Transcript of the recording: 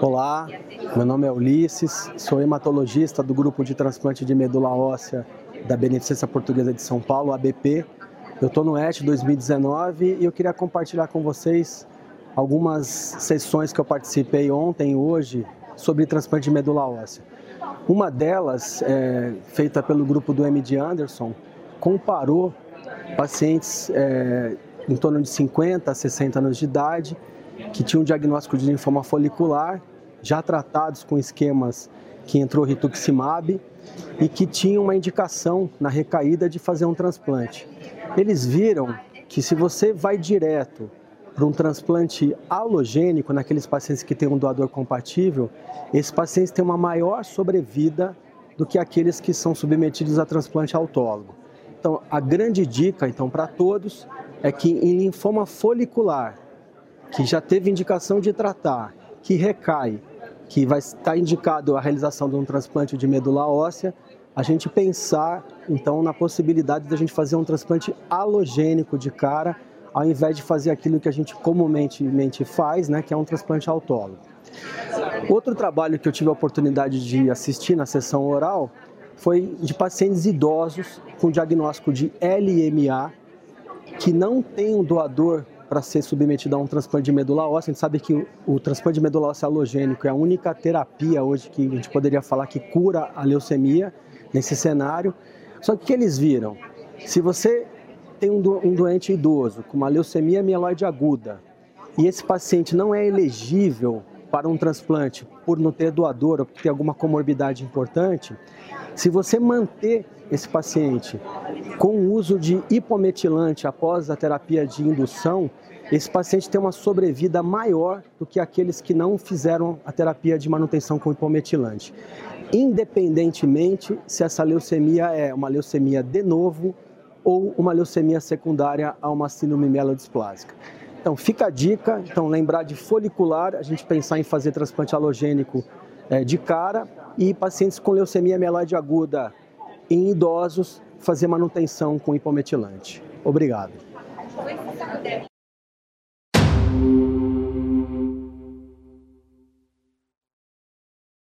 Olá, meu nome é Ulisses, sou hematologista do grupo de transplante de medula óssea da Beneficência Portuguesa de São Paulo, ABP. Eu estou no ET 2019 e eu queria compartilhar com vocês algumas sessões que eu participei ontem e hoje sobre transplante de medula óssea. Uma delas, é, feita pelo grupo do MD Anderson, comparou pacientes é, em torno de 50 a 60 anos de idade que tinham diagnóstico de linfoma folicular, já tratados com esquemas que entrou rituximab e que tinham uma indicação na recaída de fazer um transplante. Eles viram que se você vai direto para um transplante halogênico naqueles pacientes que têm um doador compatível, esses pacientes têm uma maior sobrevida do que aqueles que são submetidos a transplante autólogo. Então, a grande dica então para todos é que em linfoma folicular que já teve indicação de tratar, que recai, que vai estar indicado a realização de um transplante de medula óssea, a gente pensar então na possibilidade de a gente fazer um transplante halogênico de cara, ao invés de fazer aquilo que a gente comumente faz, né, que é um transplante autólogo. Outro trabalho que eu tive a oportunidade de assistir na sessão oral foi de pacientes idosos com diagnóstico de LMA que não tem um doador para ser submetido a um transplante de medula óssea. A gente sabe que o, o, transplante de medula óssea halogênico é a única terapia hoje que a gente poderia falar que cura a leucemia nesse cenário. Só que o que eles viram? Se você tem um, do, um doente idoso com uma leucemia mieloide aguda e esse paciente não é elegível para um transplante por não ter doador ou por ter alguma comorbidade importante, se você manter esse paciente com o uso de hipometilante após a terapia de indução, esse paciente tem uma sobrevida maior do que aqueles que não fizeram a terapia de manutenção com hipometilante. Independentemente se essa leucemia é uma leucemia de novo ou uma leucemia secundária a uma síndrome mielodisplásica. Então fica a dica, então lembrar de folicular, a gente pensar em fazer transplante halogênico de cara e pacientes com leucemia mieloide aguda em idosos fazer manutenção com hipometilante. Obrigado.